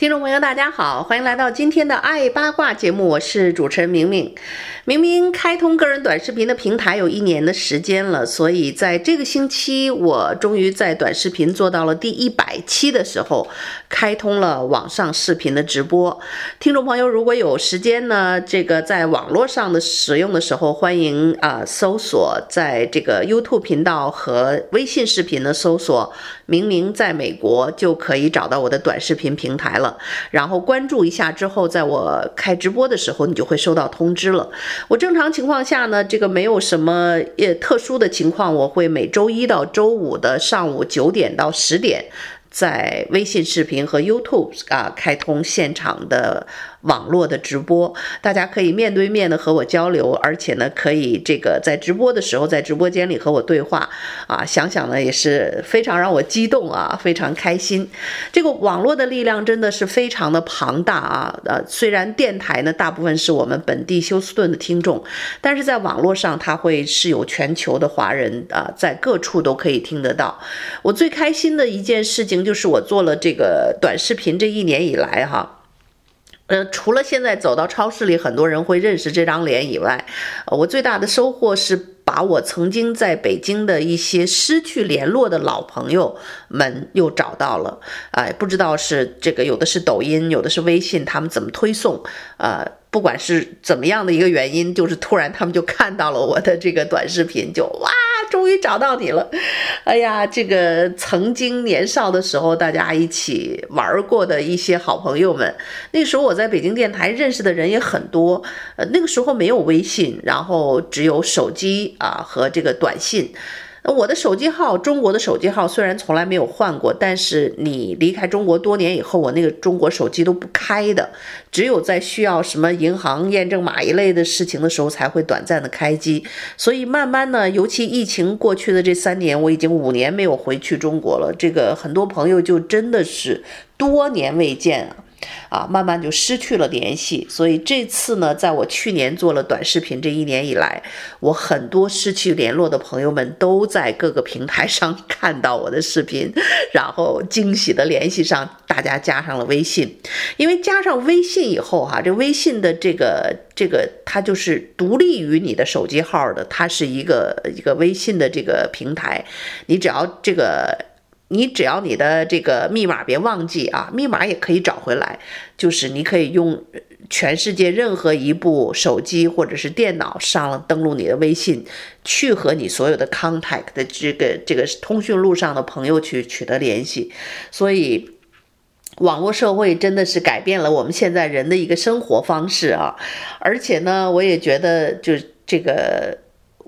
听众朋友，大家好，欢迎来到今天的爱八卦节目，我是主持人明明。明明开通个人短视频的平台有一年的时间了，所以在这个星期，我终于在短视频做到了第一百期的时候，开通了网上视频的直播。听众朋友，如果有时间呢，这个在网络上的使用的时候，欢迎啊搜索在这个 YouTube 频道和微信视频的搜索“明明在美国”，就可以找到我的短视频平台了。然后关注一下之后，在我开直播的时候，你就会收到通知了。我正常情况下呢，这个没有什么呃特殊的情况，我会每周一到周五的上午九点到十点，在微信视频和 YouTube 啊开通现场的。网络的直播，大家可以面对面的和我交流，而且呢，可以这个在直播的时候在直播间里和我对话啊，想想呢也是非常让我激动啊，非常开心。这个网络的力量真的是非常的庞大啊，呃，虽然电台呢大部分是我们本地休斯顿的听众，但是在网络上它会是有全球的华人啊，在各处都可以听得到。我最开心的一件事情就是我做了这个短视频这一年以来哈。呃，除了现在走到超市里，很多人会认识这张脸以外，我最大的收获是把我曾经在北京的一些失去联络的老朋友们又找到了。哎，不知道是这个，有的是抖音，有的是微信，他们怎么推送？呃，不管是怎么样的一个原因，就是突然他们就看到了我的这个短视频，就哇。终于找到你了，哎呀，这个曾经年少的时候大家一起玩过的一些好朋友们，那时候我在北京电台认识的人也很多，呃，那个时候没有微信，然后只有手机啊和这个短信。我的手机号，中国的手机号虽然从来没有换过，但是你离开中国多年以后，我那个中国手机都不开的，只有在需要什么银行验证码一类的事情的时候才会短暂的开机。所以慢慢呢，尤其疫情过去的这三年，我已经五年没有回去中国了，这个很多朋友就真的是多年未见啊。啊，慢慢就失去了联系，所以这次呢，在我去年做了短视频这一年以来，我很多失去联络的朋友们都在各个平台上 看到我的视频，然后惊喜的联系上，大家加上了微信，因为加上微信以后哈、这微信的这个这个它就是独立于你的手机号的，它是一个一个微信的这个平台，你只要这个。你只要你的这个密码别忘记啊，密码也可以找回来。就是你可以用全世界任何一部手机或者是电脑上了登录你的微信，去和你所有的 contact 的这个这个通讯录上的朋友去取得联系。所以，网络社会真的是改变了我们现在人的一个生活方式啊！而且呢，我也觉得就这个。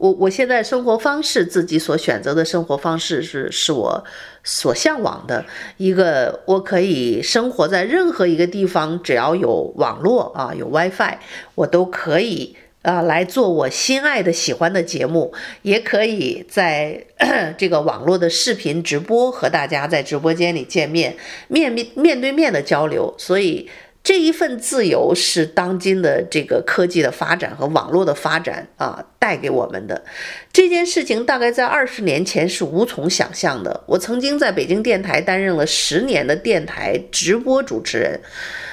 我我现在生活方式，自己所选择的生活方式是是我所向往的一个，我可以生活在任何一个地方，只要有网络啊，有 WiFi，我都可以啊来做我心爱的、喜欢的节目，也可以在 这个网络的视频直播和大家在直播间里见面，面面面对面的交流，所以。这一份自由是当今的这个科技的发展和网络的发展啊带给我们的。这件事情大概在二十年前是无从想象的。我曾经在北京电台担任了十年的电台直播主持人，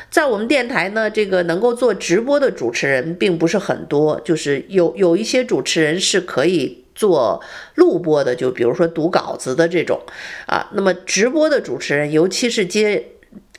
在我们电台呢，这个能够做直播的主持人并不是很多，就是有有一些主持人是可以做录播的，就比如说读稿子的这种啊。那么直播的主持人，尤其是接。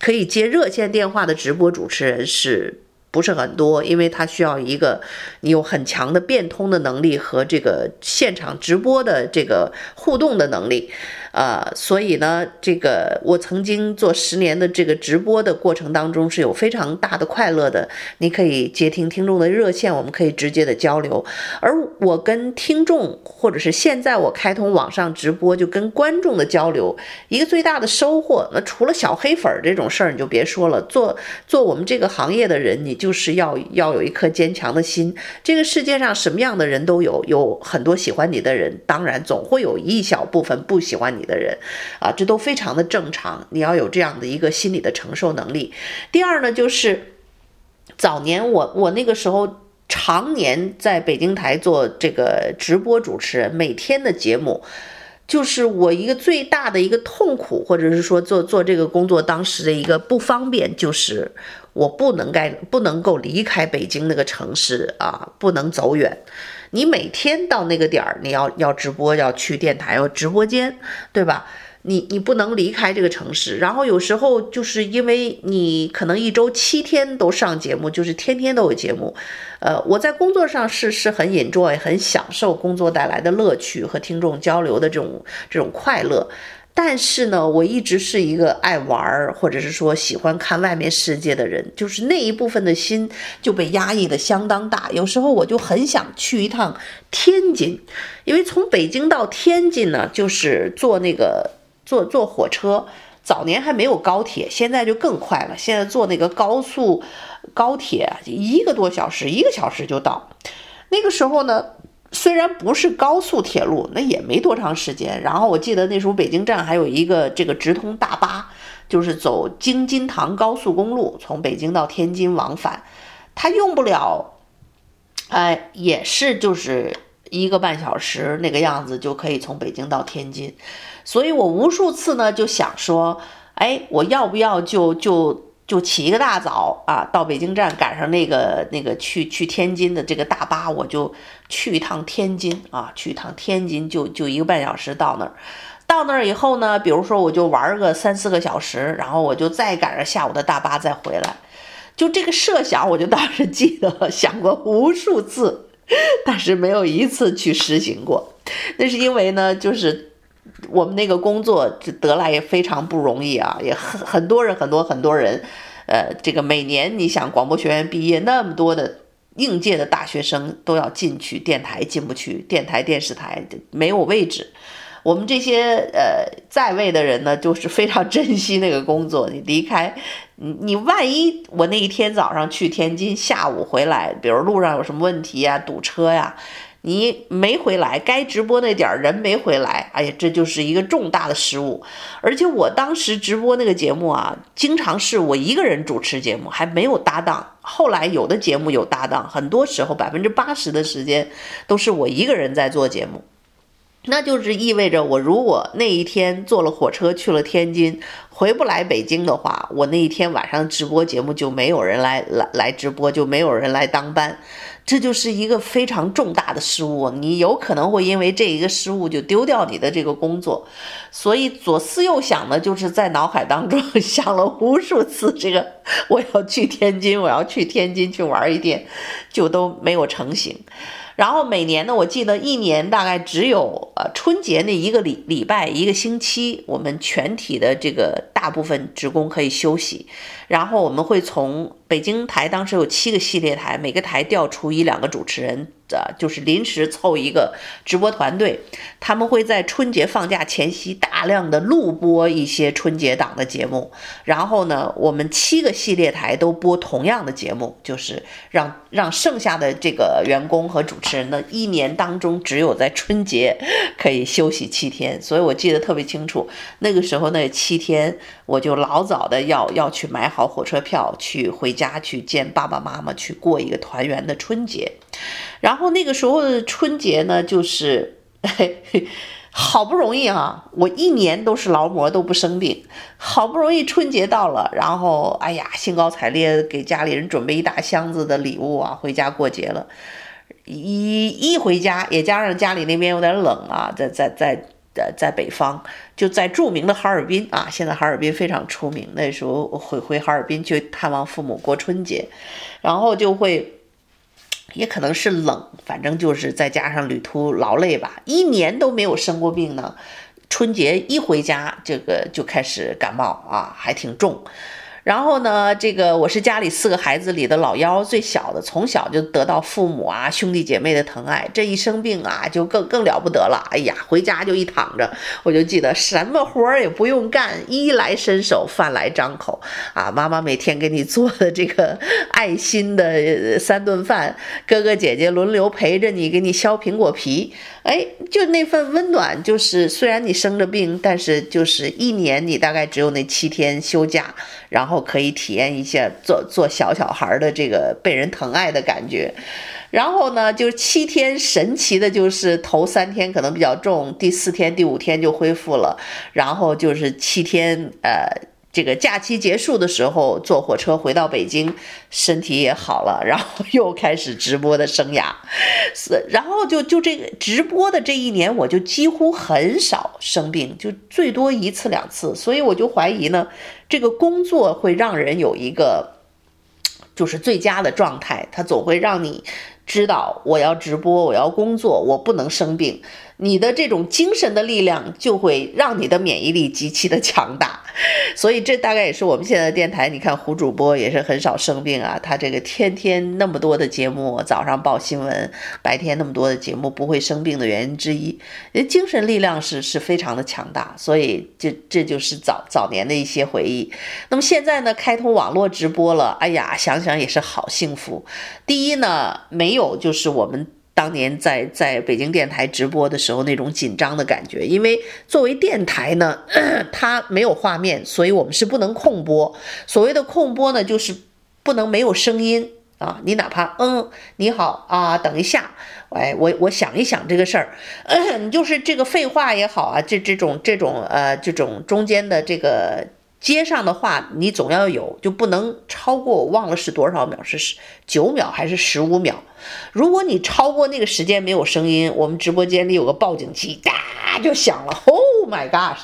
可以接热线电话的直播主持人是不是很多？因为他需要一个你有很强的变通的能力和这个现场直播的这个互动的能力。呃，所以呢，这个我曾经做十年的这个直播的过程当中是有非常大的快乐的。你可以接听听众的热线，我们可以直接的交流。而我跟听众，或者是现在我开通网上直播就跟观众的交流，一个最大的收获，那除了小黑粉这种事儿你就别说了。做做我们这个行业的人，你就是要要有一颗坚强的心。这个世界上什么样的人都有，有很多喜欢你的人，当然总会有一小部分不喜欢你你的人，啊，这都非常的正常。你要有这样的一个心理的承受能力。第二呢，就是早年我我那个时候常年在北京台做这个直播主持人，每天的节目，就是我一个最大的一个痛苦，或者是说做做这个工作当时的一个不方便，就是我不能该不能够离开北京那个城市啊，不能走远。你每天到那个点儿，你要要直播，要去电台，要直播间，对吧？你你不能离开这个城市。然后有时候就是因为你可能一周七天都上节目，就是天天都有节目。呃，我在工作上是是很 enjoy，很享受工作带来的乐趣和听众交流的这种这种快乐。但是呢，我一直是一个爱玩儿或者是说喜欢看外面世界的人，就是那一部分的心就被压抑得相当大。有时候我就很想去一趟天津，因为从北京到天津呢，就是坐那个坐坐火车。早年还没有高铁，现在就更快了。现在坐那个高速高铁，一个多小时，一个小时就到。那个时候呢，虽然不是高速铁路，那也没多长时间。然后我记得那时候北京站还有一个这个直通大巴，就是走京津唐高速公路，从北京到天津往返，它用不了，哎，也是就是一个半小时那个样子就可以从北京到天津。所以我无数次呢就想说，哎，我要不要就就。就起一个大早啊，到北京站赶上那个那个去去天津的这个大巴，我就去一趟天津啊，去一趟天津就就一个半小时到那儿。到那儿以后呢，比如说我就玩个三四个小时，然后我就再赶上下午的大巴再回来。就这个设想，我就当时记得 想过无数次，但是没有一次去实行过。那是因为呢，就是。我们那个工作就得来也非常不容易啊，也很很多人，很多很多人，呃，这个每年你想广播学院毕业那么多的应届的大学生都要进去电台，进不去电台电视台没有位置。我们这些呃在位的人呢，就是非常珍惜那个工作。你离开，你你万一我那一天早上去天津，下午回来，比如路上有什么问题呀，堵车呀。你没回来，该直播那点儿人没回来，哎呀，这就是一个重大的失误。而且我当时直播那个节目啊，经常是我一个人主持节目，还没有搭档。后来有的节目有搭档，很多时候百分之八十的时间都是我一个人在做节目。那就是意味着，我如果那一天坐了火车去了天津，回不来北京的话，我那一天晚上直播节目就没有人来来来直播，就没有人来当班。这就是一个非常重大的失误，你有可能会因为这一个失误就丢掉你的这个工作，所以左思右想的，就是在脑海当中 想了无数次，这个我要去天津，我要去天津去玩一天，就都没有成型。然后每年呢，我记得一年大概只有呃春节那一个礼礼拜一个星期，我们全体的这个大部分职工可以休息，然后我们会从北京台当时有七个系列台，每个台调出一两个主持人。就是临时凑一个直播团队，他们会在春节放假前夕大量的录播一些春节档的节目，然后呢，我们七个系列台都播同样的节目，就是让让剩下的这个员工和主持人呢，一年当中只有在春节可以休息七天，所以我记得特别清楚，那个时候那七天我就老早的要要去买好火车票，去回家去见爸爸妈妈，去过一个团圆的春节。然后那个时候的春节呢，就是，好不容易啊，我一年都是劳模都不生病，好不容易春节到了，然后哎呀，兴高采烈给家里人准备一大箱子的礼物啊，回家过节了。一一回家，也加上家里那边有点冷啊，在在在在在北方，就在著名的哈尔滨啊，现在哈尔滨非常出名。那时候回回哈尔滨去探望父母过春节，然后就会。也可能是冷，反正就是再加上旅途劳累吧，一年都没有生过病呢。春节一回家，这个就开始感冒啊，还挺重。然后呢，这个我是家里四个孩子里的老幺，最小的，从小就得到父母啊兄弟姐妹的疼爱。这一生病啊，就更更了不得了。哎呀，回家就一躺着，我就记得什么活儿也不用干，衣来伸手，饭来张口啊。妈妈每天给你做的这个爱心的三顿饭，哥哥姐姐轮流陪着你，给你削苹果皮。哎，就那份温暖，就是虽然你生着病，但是就是一年你大概只有那七天休假，然后然后可以体验一下做做小小孩的这个被人疼爱的感觉。然后呢，就七天神奇的就是头三天可能比较重，第四天、第五天就恢复了，然后就是七天，呃。这个假期结束的时候，坐火车回到北京，身体也好了，然后又开始直播的生涯，是，然后就就这个直播的这一年，我就几乎很少生病，就最多一次两次，所以我就怀疑呢，这个工作会让人有一个就是最佳的状态，它总会让你知道我要直播，我要工作，我不能生病。你的这种精神的力量就会让你的免疫力极其的强大，所以这大概也是我们现在的电台。你看胡主播也是很少生病啊，他这个天天那么多的节目，早上报新闻，白天那么多的节目不会生病的原因之一，精神力量是是非常的强大。所以这这就是早早年的一些回忆。那么现在呢，开通网络直播了，哎呀，想想也是好幸福。第一呢，没有有就是我们。当年在在北京电台直播的时候，那种紧张的感觉，因为作为电台呢，它没有画面，所以我们是不能控播。所谓的控播呢，就是不能没有声音啊。你哪怕嗯，你好啊，等一下，哎，我我想一想这个事儿，嗯，就是这个废话也好啊，这这种这种呃这种中间的这个。接上的话，你总要有，就不能超过，我忘了是多少秒，是十九秒还是十五秒？如果你超过那个时间没有声音，我们直播间里有个报警器，哒就响了。Oh my gosh！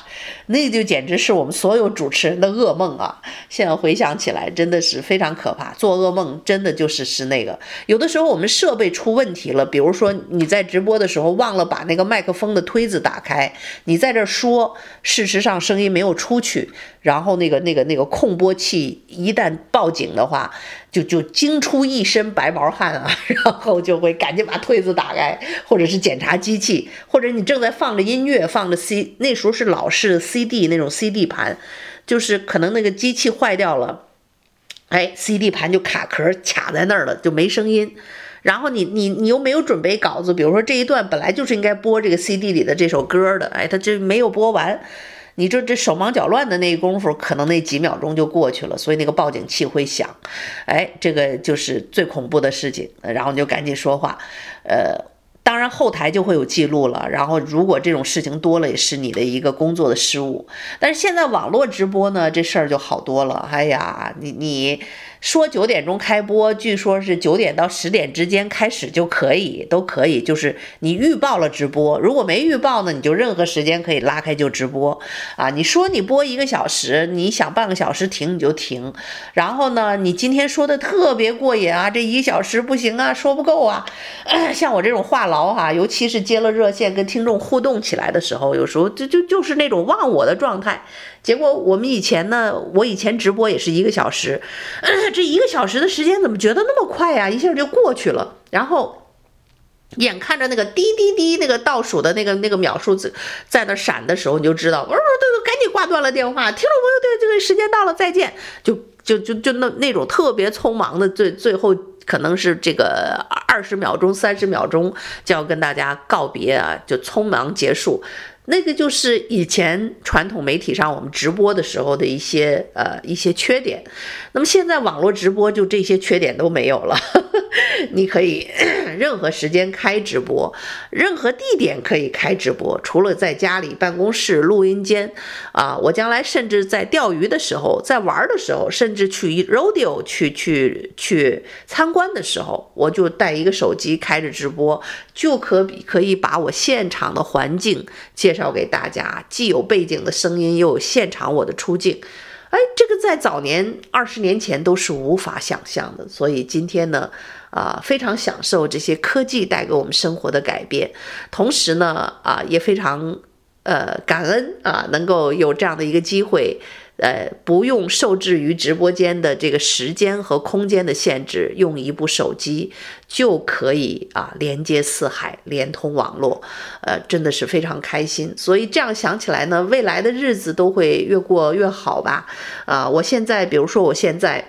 那就简直是我们所有主持人的噩梦啊！现在回想起来，真的是非常可怕。做噩梦真的就是是那个，有的时候我们设备出问题了，比如说你在直播的时候忘了把那个麦克风的推子打开，你在这说，事实上声音没有出去，然后那个那个那个控播器一旦报警的话，就就惊出一身白毛汗啊，然后就会赶紧把推子打开，或者是检查机器，或者你正在放着音乐，放着 C，那时候是老式 CD 那种 CD 盘，就是可能那个机器坏掉了，哎，CD 盘就卡壳卡在那儿了，就没声音。然后你你你又没有准备稿子，比如说这一段本来就是应该播这个 CD 里的这首歌的，哎，它这没有播完。你这这手忙脚乱的那功夫，可能那几秒钟就过去了，所以那个报警器会响，哎，这个就是最恐怖的事情，然后你就赶紧说话，呃。当然，后台就会有记录了。然后，如果这种事情多了，也是你的一个工作的失误。但是现在网络直播呢，这事儿就好多了。哎呀，你你说九点钟开播，据说是九点到十点之间开始就可以，都可以。就是你预报了直播，如果没预报呢，你就任何时间可以拉开就直播啊。你说你播一个小时，你想半个小时停你就停。然后呢，你今天说的特别过瘾啊，这一小时不行啊，说不够啊。像我这种话痨。哈，尤其是接了热线跟听众互动起来的时候，有时候就就就是那种忘我的状态。结果我们以前呢，我以前直播也是一个小时，这一个小时的时间怎么觉得那么快呀？一下就过去了。然后眼看着那个滴滴滴那个倒数的那个那个秒数在在那闪的时候，你就知道，哦，对对，赶紧挂断了电话。听众朋友，对，这个时间到了，再见。就就就就那那种特别匆忙的最最后。可能是这个二十秒钟、三十秒钟就要跟大家告别啊，就匆忙结束。那个就是以前传统媒体上我们直播的时候的一些呃一些缺点。那么现在网络直播就这些缺点都没有了。你可以 任何时间开直播，任何地点可以开直播，除了在家里、办公室、录音间啊，我将来甚至在钓鱼的时候、在玩的时候，甚至去 rodeo 去去去参观的时候，我就带一个手机开着直播，就可比可以把我现场的环境介绍给大家，既有背景的声音，又有现场我的出镜。哎，这个在早年二十年前都是无法想象的，所以今天呢，啊，非常享受这些科技带给我们生活的改变，同时呢，啊，也非常。呃感恩啊，能够有这样的一个机会。呃，不用受制于直播间的这个时间和空间的限制，用一部手机就可以啊连接四海，连通网络，呃，真的是非常开心。所以这样想起来呢，未来的日子都会越过越好吧？啊，我现在，比如说我现在。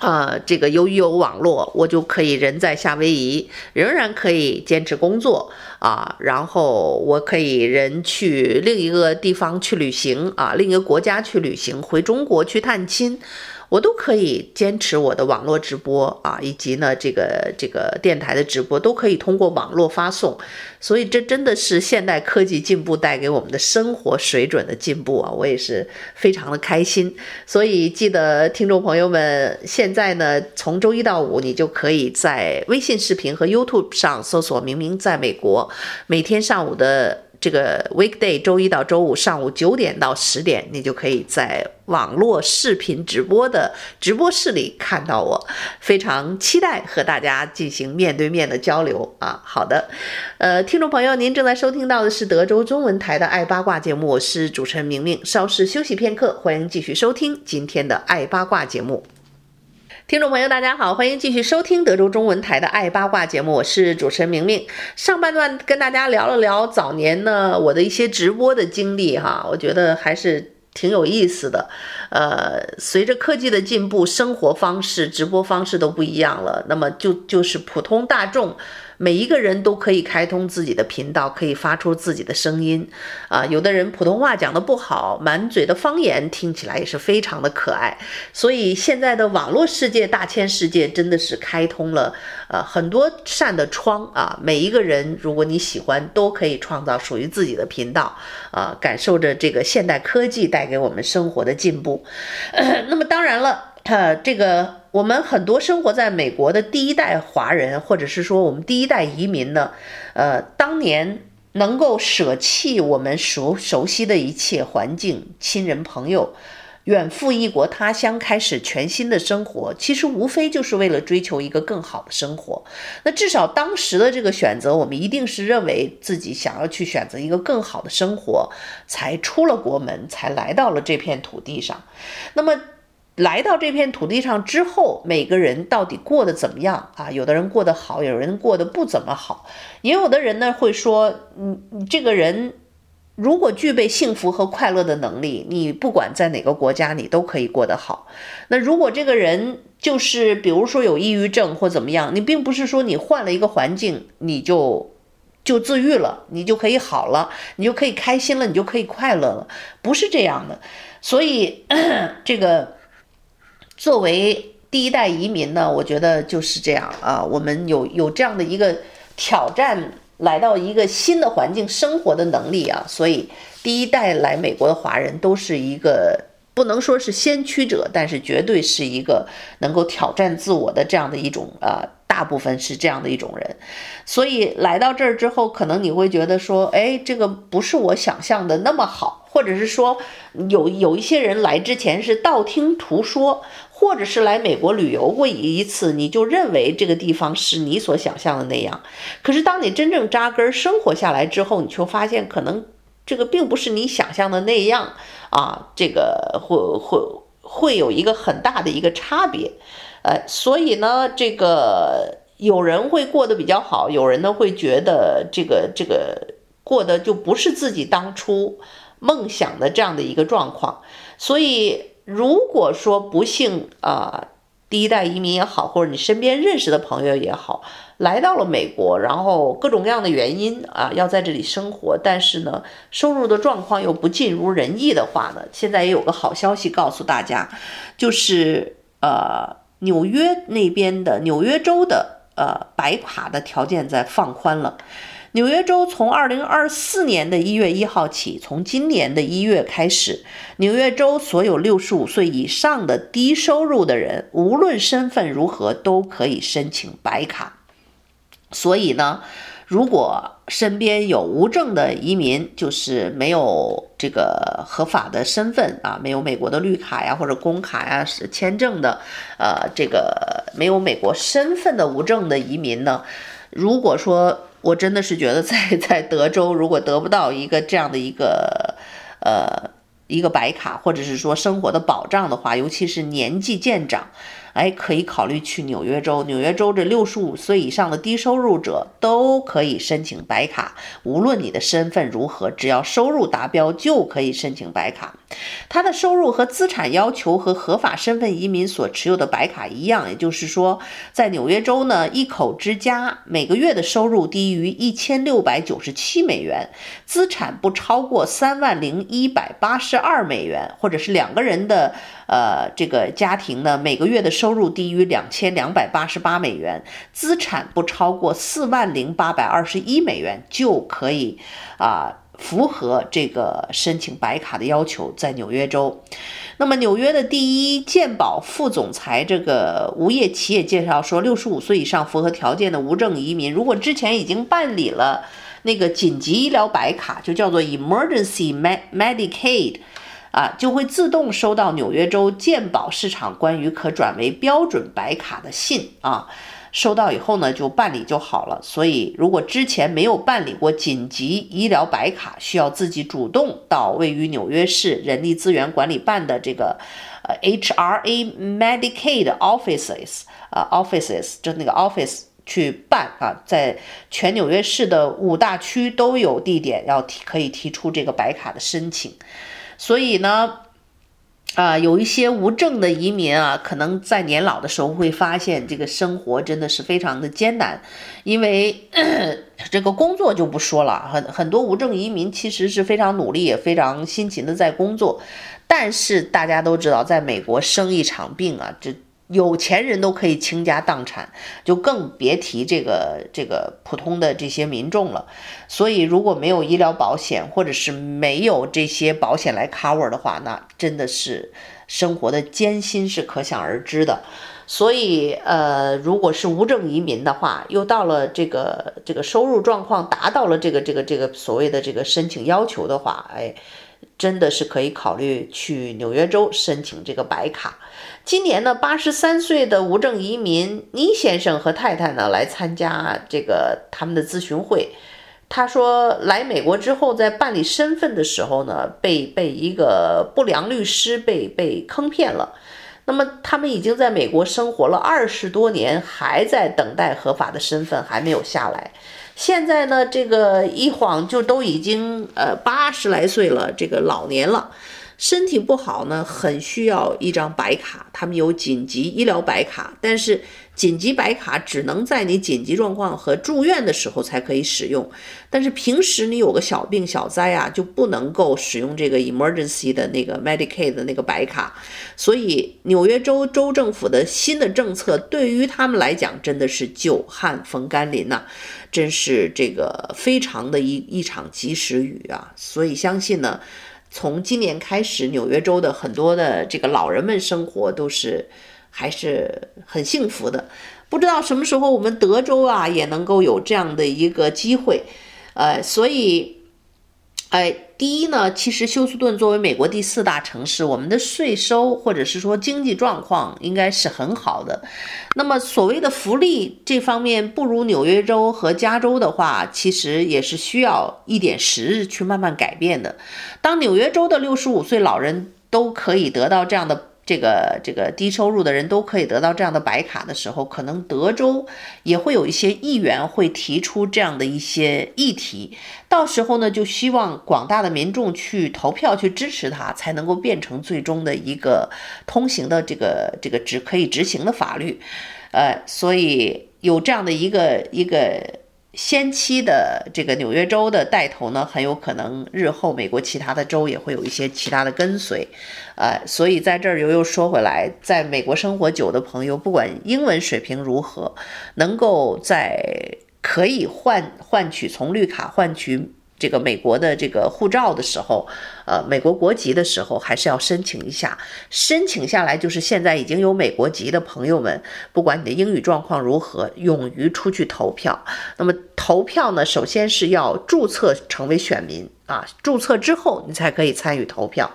呃，这个由于有网络，我就可以人在夏威夷，仍然可以坚持工作啊。然后我可以人去另一个地方去旅行啊，另一个国家去旅行，回中国去探亲。我都可以坚持我的网络直播啊，以及呢，这个这个电台的直播都可以通过网络发送，所以这真的是现代科技进步带给我们的生活水准的进步啊，我也是非常的开心。所以记得听众朋友们，现在呢，从周一到五，你就可以在微信视频和 YouTube 上搜索“明明在美国”，每天上午的。这个 weekday 周一到周五上午九点到十点，你就可以在网络视频直播的直播室里看到我，非常期待和大家进行面对面的交流啊！好的，呃，听众朋友，您正在收听到的是德州中文台的爱八卦节目，我是主持人明明，稍事休息片刻，欢迎继续收听今天的爱八卦节目。听众朋友，大家好，欢迎继续收听德州中文台的《爱八卦》节目，我是主持人明明。上半段跟大家聊了聊早年呢我的一些直播的经历哈，我觉得还是挺有意思的。呃，随着科技的进步，生活方式、直播方式都不一样了，那么就就是普通大众。每一个人都可以开通自己的频道，可以发出自己的声音，啊，有的人普通话讲得不好，满嘴的方言，听起来也是非常的可爱。所以现在的网络世界、大千世界真的是开通了，呃，很多扇的窗啊。每一个人，如果你喜欢，都可以创造属于自己的频道，啊，感受着这个现代科技带给我们生活的进步。呃，那么当然了，呃，这个。我们很多生活在美国的第一代华人，或者是说我们第一代移民呢，呃，当年能够舍弃我们熟熟悉的一切环境、亲人朋友，远赴异国他乡，开始全新的生活，其实无非就是为了追求一个更好的生活。那至少当时的这个选择，我们一定是认为自己想要去选择一个更好的生活，才出了国门，才来到了这片土地上。那么。来到这片土地上之后，每个人到底过得怎么样啊？有的人过得好，有人过得不怎么好，也有的人呢会说，嗯，这个人如果具备幸福和快乐的能力，你不管在哪个国家，你都可以过得好。那如果这个人就是比如说有抑郁症或怎么样，你并不是说你换了一个环境，你就就自愈了，你就可以好了，你就可以开心了，你就可以快乐了，不是这样的。所以 这个。作为第一代移民呢，我觉得就是这样啊。我们有有这样的一个挑战，来到一个新的环境生活的能力啊。所以第一代来美国的华人都是一个不能说是先驱者，但是绝对是一个能够挑战自我的这样的一种啊。大部分是这样的一种人，所以来到这儿之后，可能你会觉得说，哎，这个不是我想象的那么好，或者是说有有一些人来之前是道听途说。或者是来美国旅游过一次，你就认为这个地方是你所想象的那样。可是当你真正扎根生活下来之后，你就发现可能这个并不是你想象的那样啊，这个会会会有一个很大的一个差别。呃，所以呢，这个有人会过得比较好，有人呢会觉得这个这个过得就不是自己当初梦想的这样的一个状况，所以。如果说不幸啊，第一代移民也好，或者你身边认识的朋友也好，来到了美国，然后各种各样的原因啊，要在这里生活，但是呢，收入的状况又不尽如人意的话呢，现在也有个好消息告诉大家，就是呃，纽约那边的纽约州的呃白卡的条件在放宽了。纽约州从二零二四年的一月一号起，从今年的一月开始，纽约州所有六十五岁以上的低收入的人，无论身份如何，都可以申请白卡。所以呢，如果身边有无证的移民，就是没有这个合法的身份啊，没有美国的绿卡呀或者工卡呀是签证的，呃，这个没有美国身份的无证的移民呢，如果说。我真的是觉得在 在德州，如果得不到一个这样的一个呃一个白卡，或者是说生活的保障的话，尤其是年纪渐长。哎，可以考虑去纽约州。纽约州这六十五岁以上的低收入者都可以申请白卡，无论你的身份如何，只要收入达标就可以申请白卡。他的收入和资产要求和合法身份移民所持有的白卡一样，也就是说，在纽约州呢，一口之家每个月的收入低于一千六百九十七美元，资产不超过三万零一百八十二美元，或者是两个人的呃这个家庭呢，每个月的收入低于两千两百八十八美元，资产不超过四万零八百二十一美元，就可以啊符合这个申请白卡的要求，在纽约州。那么纽约的第一健保副总裁这个无业企业介绍说，六十五岁以上符合条件的无证移民，如果之前已经办理了那个紧急医疗白卡，就叫做 Emergency Medicaid。啊，就会自动收到纽约州健保市场关于可转为标准白卡的信啊，收到以后呢，就办理就好了。所以，如果之前没有办理过紧急医疗白卡，需要自己主动到位于纽约市人力资源管理办的这个呃 HRA Medicaid offices 啊 offices 就那个 office 去办啊，在全纽约市的五大区都有地点要提可以提出这个白卡的申请。所以呢，啊，有一些无证的移民啊，可能在年老的时候会发现这个生活真的是非常的艰难，因为 这个工作就不说了，很很多无证移民其实是非常努力也非常辛勤的在工作，但是大家都知道，在美国生一场病啊，这。有钱人都可以倾家荡产，就更别提这个这个普通的这些民众了。所以，如果没有医疗保险，或者是没有这些保险来 cover 的话，那真的是生活的艰辛是可想而知的。所以，呃，如果是无证移民的话，又到了这个这个收入状况达到了这个这个这个所谓的这个申请要求的话，哎。真的是可以考虑去纽约州申请这个白卡。今年呢，八十三岁的无证移民倪先生和太太呢来参加这个他们的咨询会。他说，来美国之后，在办理身份的时候呢，被被一个不良律师被被坑骗了。那么他们已经在美国生活了二十多年，还在等待合法的身份，还没有下来。现在呢，这个一晃就都已经呃八十来岁了，这个老年了，身体不好呢，很需要一张白卡。他们有紧急医疗白卡，但是。紧急白卡只能在你紧急状况和住院的时候才可以使用，但是平时你有个小病小灾啊，就不能够使用这个 emergency 的那个 Medicaid 的那个白卡。所以纽约州州政府的新的政策对于他们来讲真的是久旱逢甘霖呐，真是这个非常的一一场及时雨啊。所以相信呢，从今年开始，纽约州的很多的这个老人们生活都是。还是很幸福的，不知道什么时候我们德州啊也能够有这样的一个机会，呃，所以，哎，第一呢，其实休斯顿作为美国第四大城市，我们的税收或者是说经济状况应该是很好的。那么所谓的福利这方面不如纽约州和加州的话，其实也是需要一点时日去慢慢改变的。当纽约州的六十五岁老人都可以得到这样的。这个这个低收入的人都可以得到这样的白卡的时候，可能德州也会有一些议员会提出这样的一些议题，到时候呢，就希望广大的民众去投票去支持他，才能够变成最终的一个通行的这个这个执可以执行的法律，呃，所以有这样的一个一个。先期的这个纽约州的带头呢，很有可能日后美国其他的州也会有一些其他的跟随，呃，所以在这儿又又说回来，在美国生活久的朋友，不管英文水平如何，能够在可以换换取从绿卡换取。这个美国的这个护照的时候，呃，美国国籍的时候，还是要申请一下。申请下来，就是现在已经有美国籍的朋友们，不管你的英语状况如何，勇于出去投票。那么投票呢，首先是要注册成为选民啊，注册之后你才可以参与投票。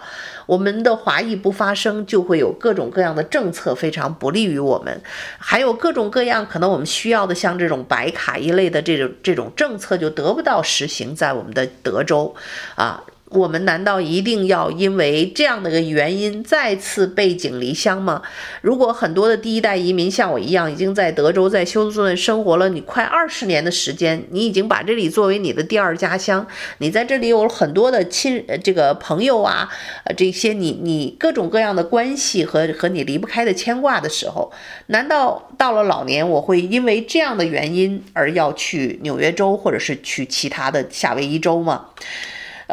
我们的华裔不发声，就会有各种各样的政策非常不利于我们，还有各种各样可能我们需要的，像这种白卡一类的这种这种政策就得不到实行在我们的德州，啊。我们难道一定要因为这样的个原因再次背井离乡吗？如果很多的第一代移民像我一样，已经在德州在休斯顿生活了你快二十年的时间，你已经把这里作为你的第二家乡，你在这里有很多的亲这个朋友啊，呃，这些你你各种各样的关系和和你离不开的牵挂的时候，难道到了老年我会因为这样的原因而要去纽约州或者是去其他的夏威夷州吗？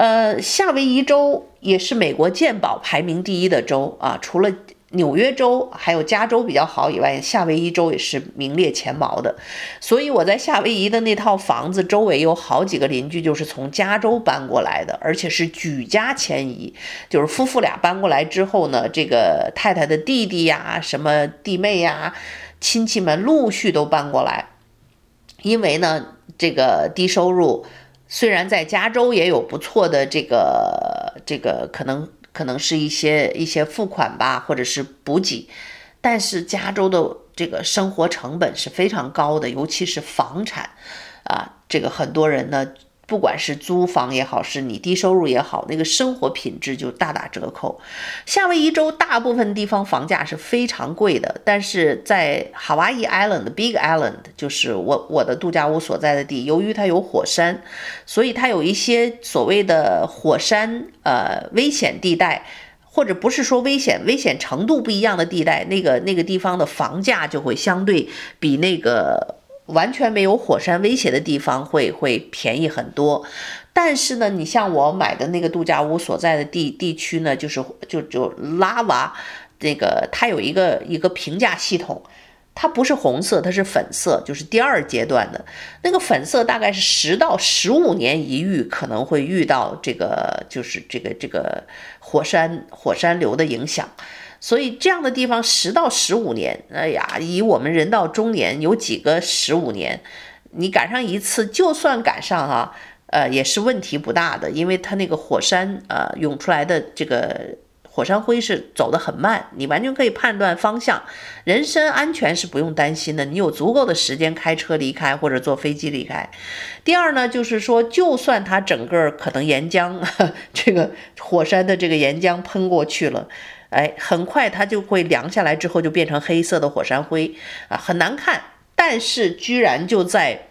呃，夏威夷州也是美国健保排名第一的州啊，除了纽约州还有加州比较好以外，夏威夷州也是名列前茅的。所以我在夏威夷的那套房子周围有好几个邻居就是从加州搬过来的，而且是举家迁移，就是夫妇俩搬过来之后呢，这个太太的弟弟呀、什么弟妹呀、亲戚们陆续都搬过来，因为呢，这个低收入。虽然在加州也有不错的这个这个可能可能是一些一些付款吧，或者是补给，但是加州的这个生活成本是非常高的，尤其是房产，啊，这个很多人呢。不管是租房也好，是你低收入也好，那个生活品质就大打折扣。夏威夷州大部分地方房价是非常贵的，但是在 Hawaii Island Big Island，就是我我的度假屋所在的地，由于它有火山，所以它有一些所谓的火山呃危险地带，或者不是说危险，危险程度不一样的地带，那个那个地方的房价就会相对比那个。完全没有火山威胁的地方会会便宜很多，但是呢，你像我买的那个度假屋所在的地地区呢，就是就就拉瓦，那个它有一个一个评价系统，它不是红色，它是粉色，就是第二阶段的。那个粉色，大概是十到十五年一遇，可能会遇到这个就是这个这个火山火山流的影响。所以这样的地方十到十五年，哎呀，以我们人到中年有几个十五年，你赶上一次，就算赶上哈、呃，也是问题不大的，因为它那个火山呃涌出来的这个火山灰是走得很慢，你完全可以判断方向，人身安全是不用担心的，你有足够的时间开车离开或者坐飞机离开。第二呢，就是说，就算它整个可能岩浆 这个火山的这个岩浆喷过去了。哎，很快它就会凉下来，之后就变成黑色的火山灰啊，很难看。但是居然就在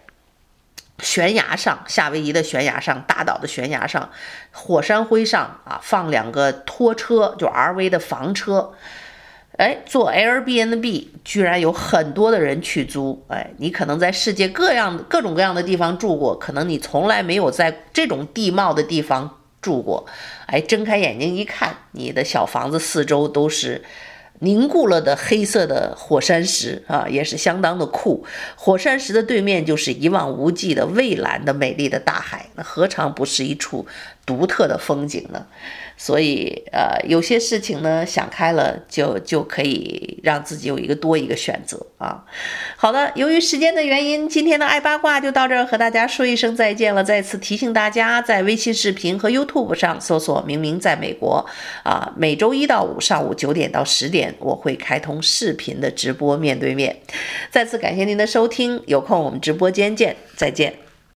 悬崖上，夏威夷的悬崖上，大岛的悬崖上，火山灰上啊，放两个拖车，就 RV 的房车。哎，做 Airbnb，居然有很多的人去租。哎，你可能在世界各样各种各样的地方住过，可能你从来没有在这种地貌的地方。住过，哎，睁开眼睛一看，你的小房子四周都是凝固了的黑色的火山石啊，也是相当的酷。火山石的对面就是一望无际的蔚蓝的美丽的大海，那何尝不是一处独特的风景呢？所以，呃，有些事情呢，想开了就就可以让自己有一个多一个选择啊。好的，由于时间的原因，今天的爱八卦就到这儿，和大家说一声再见了。再次提醒大家，在微信视频和 YouTube 上搜索“明明在美国”，啊，每周一到五上午九点到十点，我会开通视频的直播，面对面。再次感谢您的收听，有空我们直播间见，再见。